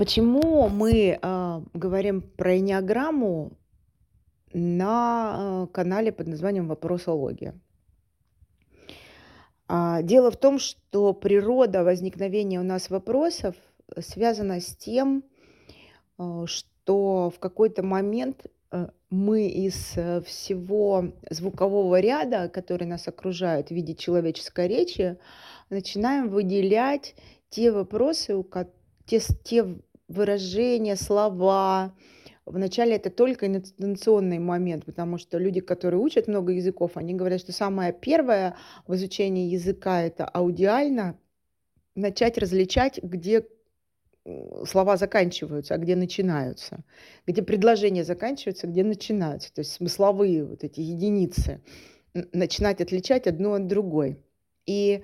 Почему мы, а, говорим про эннеаграмму на, э, канале под названием "Вопросология"? А, дело в том, что природа возникновения у нас вопросов связана с тем, э, что в какой-то момент, э, мы из, э, всего звукового ряда, который нас окружает в виде человеческой речи, начинаем выделять те вопросы, у те те выражения, слова. Вначале это только интонационный момент, потому что люди, которые учат много языков, они говорят, что самое первое в изучении языка- это аудиально начать различать, где, слова заканчиваются, а где начинаются, где предложения заканчиваются, где начинаются. То есть смысловые вот эти единицы начинать отличать одну от другой. И,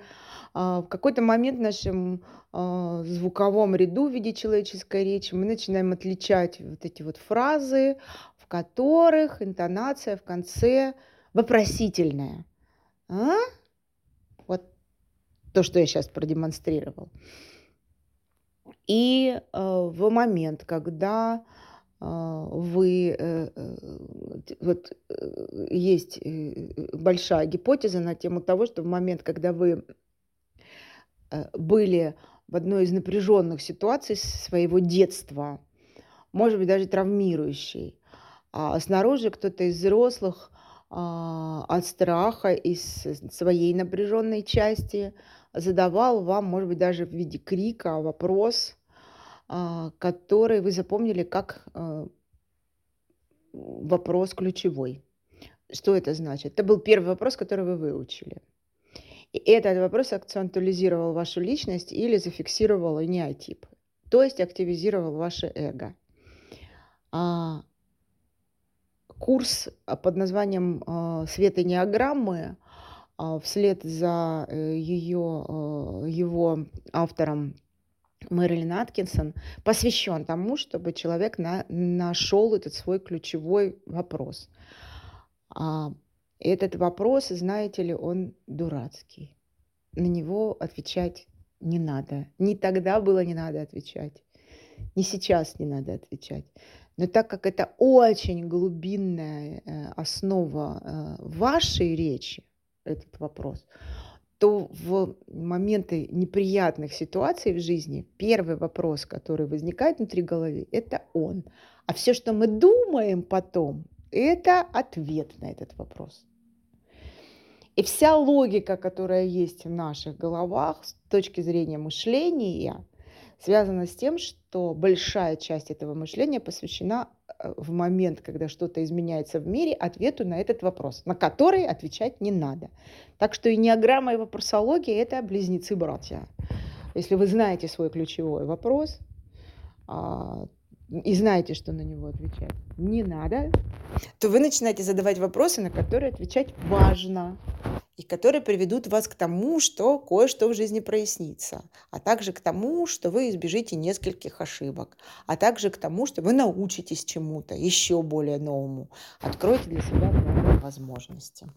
в какой-то момент в нашем, а, звуковом ряду в виде человеческой речи мы начинаем отличать вот эти вот фразы, в которых интонация в конце вопросительная. А? Вот то, что я щас продемонстрировал. И, э, в момент, когда, а, вы, э, э, вот, э, есть, большая гипотеза на тему того, что в момент, когда вы, были в одной из напряженных ситуаций своего детства, может быть, даже травмирующей, а снаружи кто-то из взрослых, а, от страха, из своей напряженной части задавал вам, может быть, даже в виде крика вопрос, а, который вы запомнили как, э, вопрос ключевой. Что это значит? Это был первый вопрос, который вы выучили. И этот вопрос акцентуализировал вашу личность или зафиксировал энеотип, то есть активизировал ваше эго. А курс, а, под названием, а, "Свет эннеаграммы", а, вслед за, э, её, э, его автором Мэрилин Аткинсон, посвящен тому, чтобы человек на нашел этот свой ключевой вопрос. А, этот вопрос, знаете ли, он дурацкий. На него отвечать не надо. Ни тогда было не надо отвечать, ни сейчас не надо отвечать. Но так как это очень глубинная, э, основа, э, вашей речи, этот вопрос, то в моменты неприятных ситуаций в жизни первый вопрос, который возникает внутри головы- это он. А всё, что мы думаем потом- это ответ на этот вопрос. И вся логика, которая есть в наших головах с точки зрения мышления, связана с тем, что большая часть этого мышления посвящена, э, в момент, когда что-то изменяется в мире, ответу на этот вопрос, на который отвечать не надо. Так что эннеаграмма и вопросология- это близнецы-братья. Если вы знаете свой ключевой вопрос, а, и знаете, что на него отвечать. Не надо, то вы начинаете задавать вопросы, на которые отвечать важно, и которые приведут вас к тому, что кое-что в жизни прояснится, а также к тому, что вы избежите нескольких ошибок, а также к тому, что вы научитесь чему-то еще более новому, откроете для себя новые возможности.